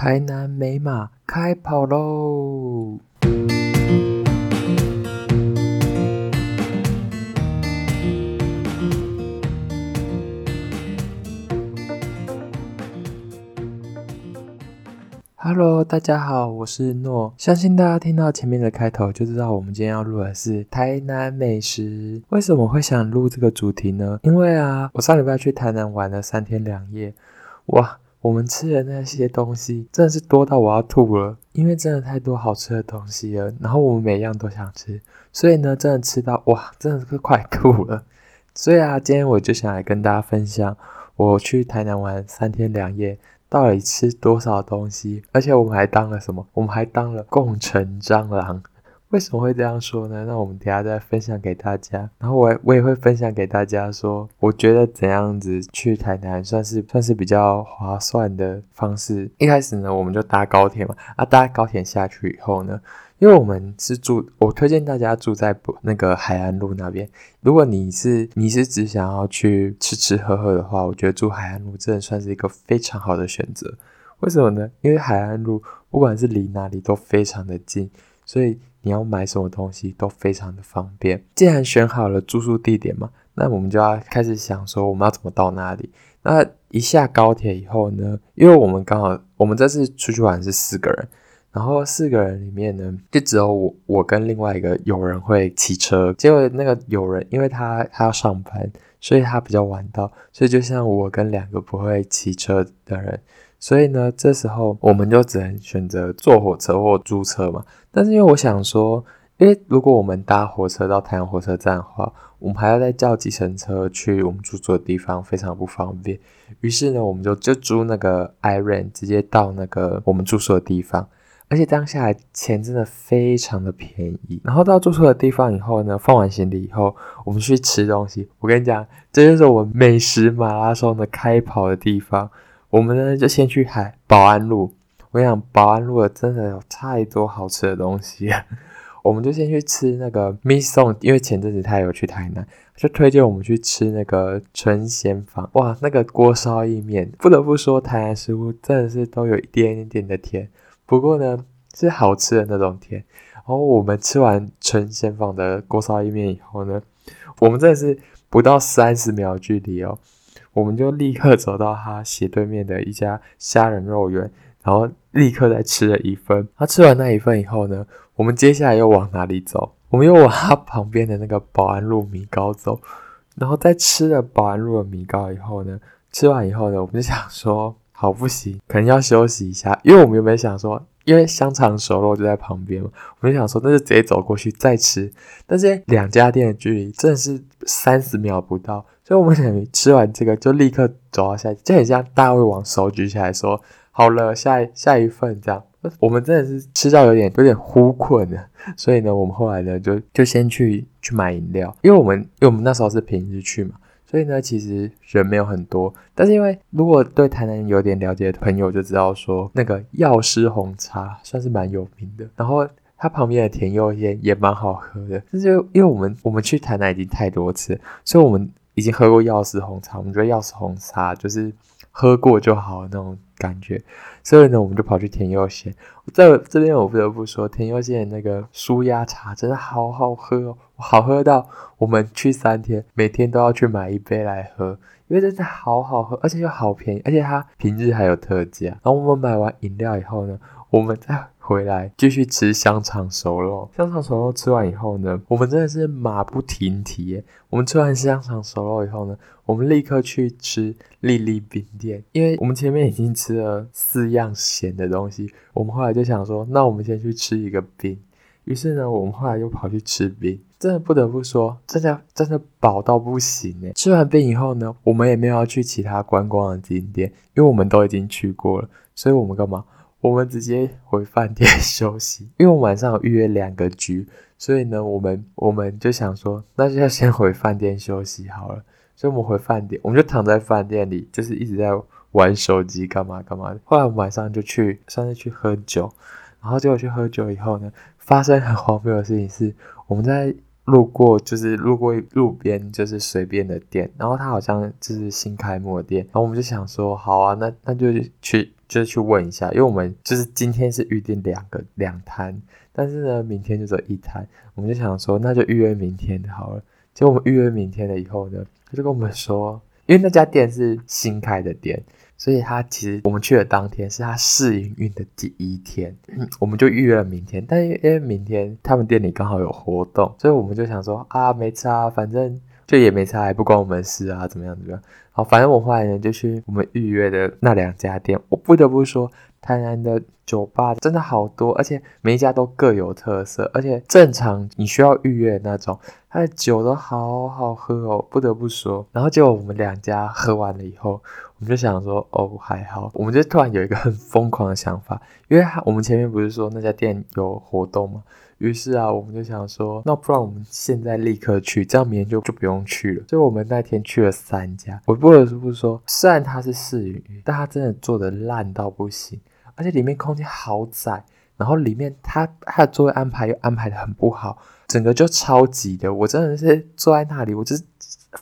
台南美马开跑喽！Hello，大家好，我是诺。相信大家听到前面的开头就知道，我们今天要录的是台南美食。为什么会想录这个主题呢？因为啊，我上礼拜去台南玩了三天两夜，哇！我们吃的那些东西真的是多到我要吐了，因为真的太多好吃的东西了。然后我们每样都想吃，所以呢，真的吃到哇，真的是快吐了。所以啊，今天我就想来跟大家分享，我去台南玩三天两夜，到底吃多少东西，而且我们还当了什么？我们还当了共存蟑螂。为什么会这样说呢？那我们等下再分享给大家。然后我我也会分享给大家说，我觉得怎样子去台南算是算是比较划算的方式。一开始呢，我们就搭高铁嘛。啊，搭高铁下去以后呢，因为我们是住，我推荐大家住在那个海安路那边。如果你是你是只想要去吃吃喝喝的话，我觉得住海安路真的算是一个非常好的选择。为什么呢？因为海安路不管是离哪里都非常的近，所以。你要买什么东西都非常的方便。既然选好了住宿地点嘛，那我们就要开始想说我们要怎么到那里。那一下高铁以后呢，因为我们刚好我们这次出去玩是四个人，然后四个人里面呢，就只有我我跟另外一个友人会骑车。结果那个友人因为他他要上班，所以他比较晚到，所以就像我跟两个不会骑车的人。所以呢，这时候我们就只能选择坐火车或租车嘛。但是因为我想说，因为如果我们搭火车到台南火车站的话，我们还要再叫计程车去我们住宿的地方，非常不方便。于是呢，我们就就租那个 i r o n 直接到那个我们住宿的地方。而且这样下来钱真的非常的便宜。然后到住宿的地方以后呢，放完行李以后，我们去吃东西。我跟你讲，这就是我们美食马拉松的开跑的地方。我们呢就先去海保安路，我跟你讲，保安路真的有太多好吃的东西。我们就先去吃那个 Miss Song，因为前阵子他有去台南，就推荐我们去吃那个春鲜坊。哇，那个锅烧意面，不得不说台南食物真的是都有一点点的甜，不过呢是好吃的那种甜。然后我们吃完春鲜坊的锅烧意面以后呢，我们真的是不到三十秒距离哦。我们就立刻走到他斜对面的一家虾仁肉圆，然后立刻再吃了一份。他吃完那一份以后呢，我们接下来又往哪里走？我们又往他旁边的那个保安路米糕走。然后在吃了保安路的米糕以后呢，吃完以后呢，我们就想说，好不行，可能要休息一下，因为我们原本想说，因为香肠熟肉就在旁边嘛，我们就想说，那就直接走过去再吃。但是两家店的距离真的是三十秒不到。所以我们等于吃完这个就立刻走到下，就很像大胃王手举起来说好了，下一下一份这样。我们真的是吃到有点有点呼困了，所以呢，我们后来呢就就先去去买饮料，因为我们因为我们那时候是平日去嘛，所以呢其实人没有很多。但是因为如果对台南有点了解的朋友就知道说，那个药师红茶算是蛮有名的，然后它旁边的甜柚腌也蛮好喝的。但是因为我们我们去台南已经太多次，所以我们。已经喝过药师红茶，我们觉得药师红茶就是喝过就好那种感觉，所以呢，我们就跑去甜柚馅。在这边，我不得不说，甜柚馅那个舒压茶真的好好喝哦，好喝到我们去三天，每天都要去买一杯来喝，因为真的好好喝，而且又好便宜，而且它平日还有特价。然后我们买完饮料以后呢，我们再回来继续吃香肠熟肉。香肠熟肉吃完以后呢，我们真的是马不停蹄耶。我们吃完香肠熟肉以后呢，我们立刻去吃粒粒冰店，因为我们前面已经吃了四样咸的东西，我们后来就想说，那我们先去吃一个冰。于是呢，我们后来又跑去吃冰。真的不得不说，真的真的饱到不行耶。吃完冰以后呢，我们也没有要去其他观光的景点，因为我们都已经去过了，所以我们干嘛？我们直接回饭店休息，因为我晚上有预约两个局，所以呢，我们我们就想说，那就要先回饭店休息好了。所以我们回饭店，我们就躺在饭店里，就是一直在玩手机，干嘛干嘛。后来我们晚上就去，算是去喝酒，然后结果去喝酒以后呢，发生很荒谬的事情是，我们在路过，就是路过路边就是随便的店，然后他好像就是新开幕的店，然后我们就想说，好啊，那那就去。就是去问一下，因为我们就是今天是预定两个两摊，但是呢，明天就只有一摊，我们就想说，那就预约明天的好了。结果我们预约明天了以后呢，他就跟我们说，因为那家店是新开的店，所以他其实我们去的当天是他试营运的第一天，我们就预约了明天。但因为明天他们店里刚好有活动，所以我们就想说啊，没差，反正就也没差，也不关我们事啊，怎么样怎么样。好，反正我后来呢就去我们预约的那两家店，我不得不说。台南的酒吧真的好多，而且每一家都各有特色，而且正常你需要预约的那种，它的酒都好好喝哦，不得不说。然后结果我们两家喝完了以后，我们就想说，哦，还好。我们就突然有一个很疯狂的想法，因为我们前面不是说那家店有活动吗？于是啊，我们就想说，那不然我们现在立刻去，这样明天就就不用去了。所以我们那天去了三家，我不得不说，虽然它是试营运，但它真的做的烂到不行。而且里面空间好窄，然后里面它它的座位安排又安排的很不好，整个就超挤的。我真的是坐在那里，我就是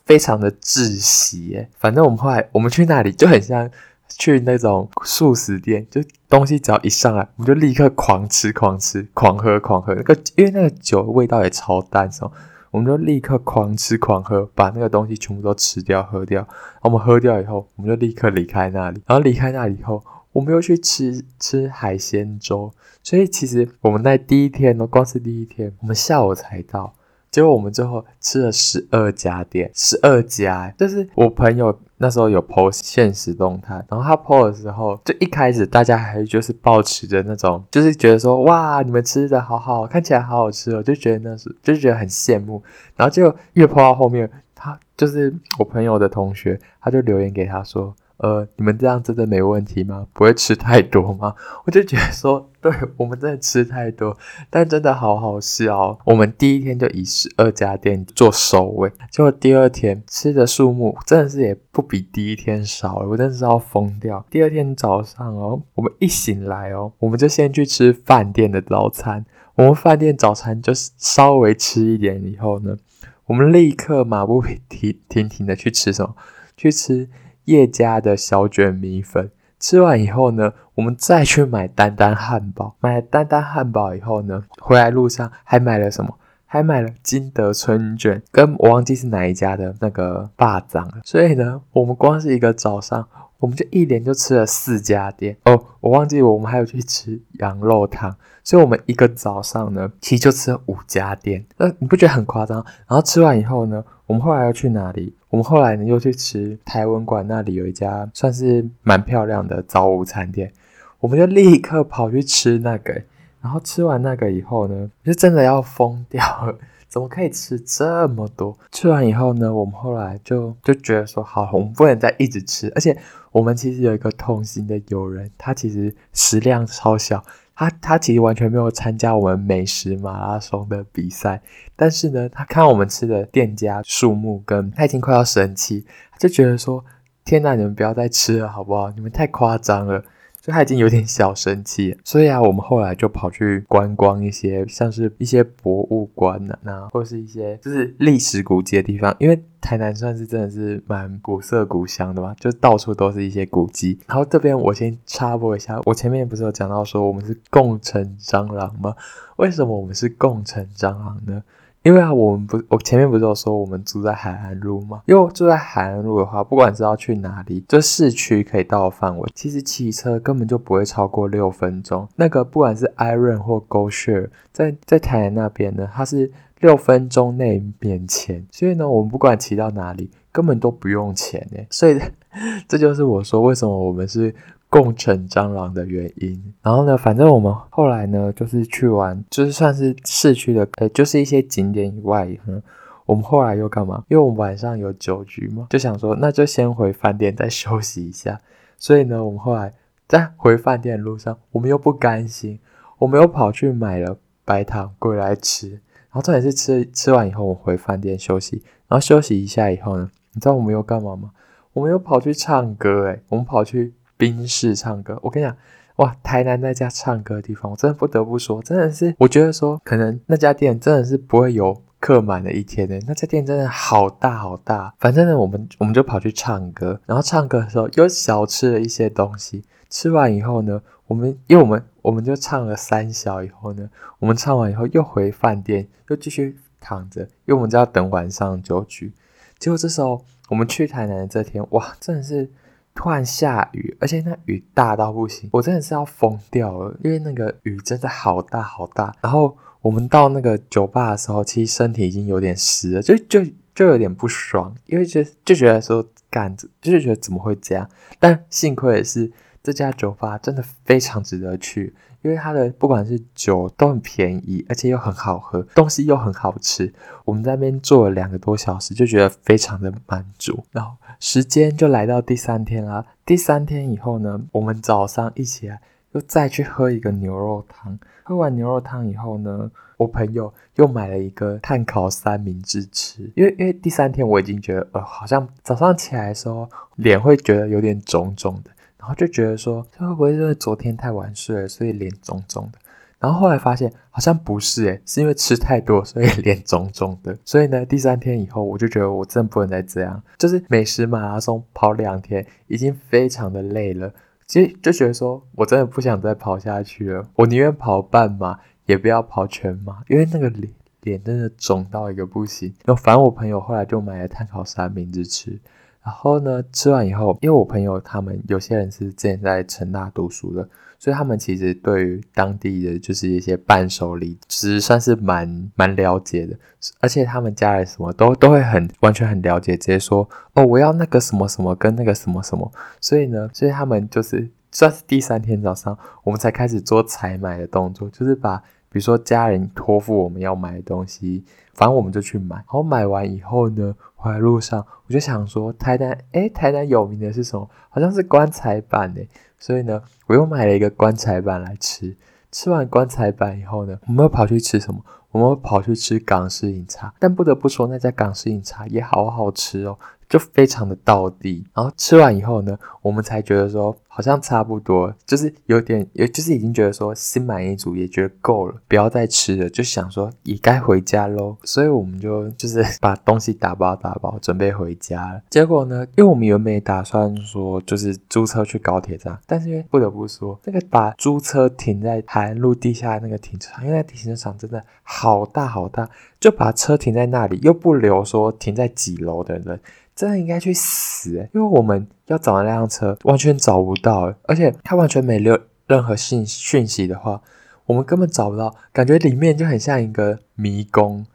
非常的窒息耶。反正我们后来我们去那里就很像去那种速食店，就东西只要一上来，我们就立刻狂吃狂吃狂喝狂喝。那个因为那个酒味道也超淡，所以我们就立刻狂吃狂喝，把那个东西全部都吃掉喝掉。我们喝掉以后，我们就立刻离开那里。然后离开那里以后。我们又去吃吃海鲜粥，所以其实我们在第一天呢，光是第一天，我们下午才到，结果我们最后吃了十二家店，十二家，就是我朋友那时候有 po 现实动态，然后他 po 的时候，就一开始大家还就是抱持着那种，就是觉得说哇，你们吃的好好，看起来好好吃哦，就觉得那是就觉得很羡慕，然后就越 po 到后面，他就是我朋友的同学，他就留言给他说。呃，你们这样真的没问题吗？不会吃太多吗？我就觉得说，对，我们真的吃太多，但真的好好笑。我们第一天就以十二家店做首尾，结果第二天吃的数目真的是也不比第一天少，我真的是要疯掉。第二天早上哦，我们一醒来哦，我们就先去吃饭店的早餐。我们饭店早餐就是稍微吃一点以后呢，我们立刻马不停停停的去吃什么？去吃。叶家的小卷米粉，吃完以后呢，我们再去买丹丹汉堡。买了丹丹汉堡以后呢，回来路上还买了什么？还买了金德春卷，跟我忘记是哪一家的那个霸掌了。所以呢，我们光是一个早上，我们就一连就吃了四家店。哦，我忘记我们还有去吃羊肉汤。所以我们一个早上呢，其实就吃了五家店。那你不觉得很夸张？然后吃完以后呢，我们后来要去哪里？我们后来呢，又去吃台湾馆那里有一家算是蛮漂亮的早午餐店，我们就立刻跑去吃那个。然后吃完那个以后呢，就真的要疯掉了，怎么可以吃这么多？吃完以后呢，我们后来就就觉得说，好，我们不能再一直吃，而且我们其实有一个同行的友人，他其实食量超小。他他其实完全没有参加我们美食马拉松的比赛，但是呢，他看我们吃的店家数目，跟他已经快要生气，他就觉得说：“天哪，你们不要再吃了好不好？你们太夸张了。”所以他已经有点小生气。所以啊，我们后来就跑去观光一些，像是一些博物馆呐、啊，那或是一些就是历史古迹的地方，因为。台南算是真的是蛮古色古香的嘛，就到处都是一些古迹。然后这边我先插播一下，我前面不是有讲到说我们是共成蟑螂吗？为什么我们是共成蟑螂呢？因为啊，我们不，我前面不是有说我们住在海岸路吗？因为住在海岸路的话，不管是要去哪里，就市区可以到的范围，其实骑车根本就不会超过六分钟。那个不管是 Iron 或 GoShare，在在台南那边呢，它是。六分钟内免钱，所以呢，我们不管骑到哪里，根本都不用钱诶。所以 这就是我说为什么我们是共乘蟑螂的原因。然后呢，反正我们后来呢，就是去玩，就是算是市区的，呃，就是一些景点以外，嗯，我们后来又干嘛？因为我们晚上有酒局嘛，就想说那就先回饭店再休息一下。所以呢，我们后来在回饭店的路上，我们又不甘心，我们又跑去买了白糖归来吃。然后重点是吃吃完以后，我回饭店休息。然后休息一下以后呢，你知道我们又干嘛吗？我们又跑去唱歌诶，我们跑去冰室唱歌。我跟你讲，哇，台南那家唱歌的地方，我真的不得不说，真的是，我觉得说，可能那家店真的是不会有客满的一天诶。那家店真的好大好大。反正呢，我们我们就跑去唱歌，然后唱歌的时候又小吃了一些东西。吃完以后呢，我们因为我们我们就唱了三小以后呢，我们唱完以后又回饭店，又继续躺着，因为我们就要等晚上酒局。结果这时候我们去台南的这天，哇，真的是突然下雨，而且那雨大到不行，我真的是要疯掉了，因为那个雨真的好大好大。然后我们到那个酒吧的时候，其实身体已经有点湿了，就就。就有点不爽，因为就就觉得说干，就是觉得怎么会这样？但幸亏的是这家酒吧真的非常值得去，因为它的不管是酒都很便宜，而且又很好喝，东西又很好吃。我们在那边坐了两个多小时，就觉得非常的满足。然后时间就来到第三天啦。第三天以后呢，我们早上一起来又再去喝一个牛肉汤。喝完牛肉汤以后呢，我朋友又买了一个炭烤三明治吃，因为因为第三天我已经觉得呃好像早上起来的时候脸会觉得有点肿肿的，然后就觉得说这会不会是因为昨天太晚睡了，所以脸肿肿的？然后后来发现好像不是诶，是因为吃太多所以 脸肿肿的。所以呢，第三天以后我就觉得我真的不能再这样，就是美食马拉松跑两天已经非常的累了，其实就觉得说我真的不想再跑下去了，我宁愿跑半马。也不要跑全马，因为那个脸脸真的肿到一个不行。然后反正我朋友后来就买了炭烤三明治吃，然后呢，吃完以后，因为我朋友他们有些人是之前在成大读书的，所以他们其实对于当地的就是一些伴手礼，其实算是蛮蛮了解的。而且他们家里什么都都会很完全很了解，直接说哦，我要那个什么什么跟那个什么什么。所以呢，所以他们就是算是第三天早上，我们才开始做采买的动作，就是把。比如说家人托付我们要买的东西，反正我们就去买。然后买完以后呢，回来路上我就想说，台南，诶，台南有名的是什么？好像是棺材板诶。所以呢，我又买了一个棺材板来吃。吃完棺材板以后呢，我们又跑去吃什么？我们跑去吃港式饮茶。但不得不说，那家港式饮茶也好好吃哦。就非常的道地，然后吃完以后呢，我们才觉得说好像差不多，就是有点，也就是已经觉得说心满意足，也觉得够了，不要再吃了，就想说也该回家喽，所以我们就就是把东西打包打包，准备回家了。结果呢，因为我们原本也打算说就是租车去高铁站，但是因为不得不说，那个把租车停在海岸路地下那个停车场，因为那停车场真的好大好大，就把车停在那里，又不留说停在几楼的人。真的应该去死诶，因为我们要找那辆车完全找不到，而且它完全没留任何信讯息的话，我们根本找不到，感觉里面就很像一个迷宫，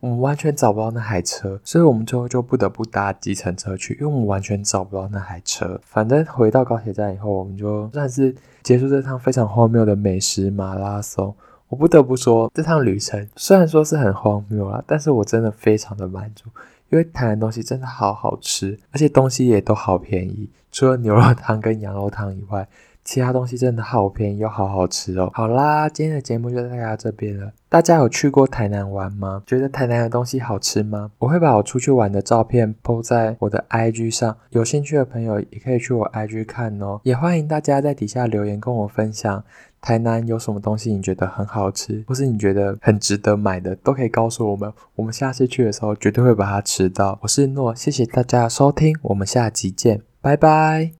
我们完全找不到那台车，所以我们最后就不得不搭计程车去，因为我们完全找不到那台车。反正回到高铁站以后，我们就算是结束这趟非常荒谬的美食马拉松。我不得不说，这趟旅程虽然说是很荒谬啦，但是我真的非常的满足。因为台南东西真的好好吃，而且东西也都好便宜。除了牛肉汤跟羊肉汤以外，其他东西真的好便宜又好好吃哦。好啦，今天的节目就到这边了。大家有去过台南玩吗？觉得台南的东西好吃吗？我会把我出去玩的照片 po 在我的 IG 上，有兴趣的朋友也可以去我 IG 看哦。也欢迎大家在底下留言跟我分享。台南有什么东西你觉得很好吃，或是你觉得很值得买的，都可以告诉我们。我们下次去的时候绝对会把它吃到。我是诺，谢谢大家收听，我们下集见，拜拜。